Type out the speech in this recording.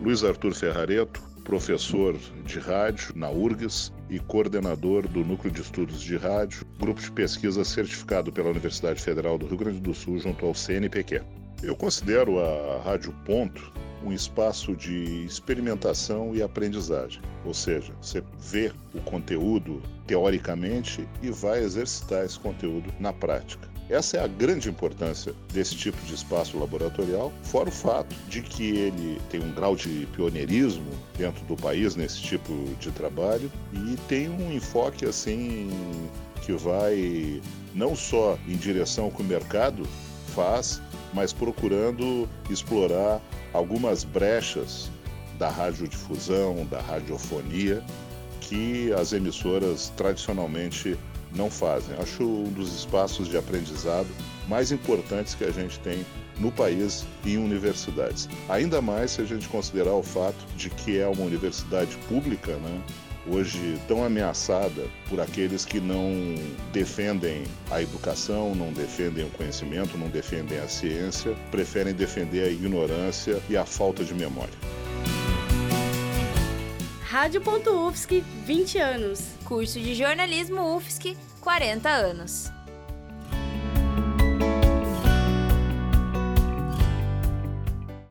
Luiz Arthur Ferrareto, professor de rádio na URGS e coordenador do Núcleo de Estudos de Rádio, grupo de pesquisa certificado pela Universidade Federal do Rio Grande do Sul junto ao CNPq. Eu considero a Rádio Ponto um espaço de experimentação e aprendizagem. Ou seja, você vê o conteúdo teoricamente e vai exercitar esse conteúdo na prática. Essa é a grande importância desse tipo de espaço laboratorial, fora o fato de que ele tem um grau de pioneirismo dentro do país nesse tipo de trabalho e tem um enfoque assim que vai não só em direção ao que o mercado faz, mas procurando explorar algumas brechas da radiodifusão, da radiofonia, que as emissoras tradicionalmente não fazem. Acho um dos espaços de aprendizado mais importantes que a gente tem no país e em universidades. Ainda mais se a gente considerar o fato de que é uma universidade pública, né? hoje tão ameaçada por aqueles que não defendem a educação, não defendem o conhecimento, não defendem a ciência, preferem defender a ignorância e a falta de memória. Rádio.UFSC, 20 anos. Curso de jornalismo UFSC, 40 anos.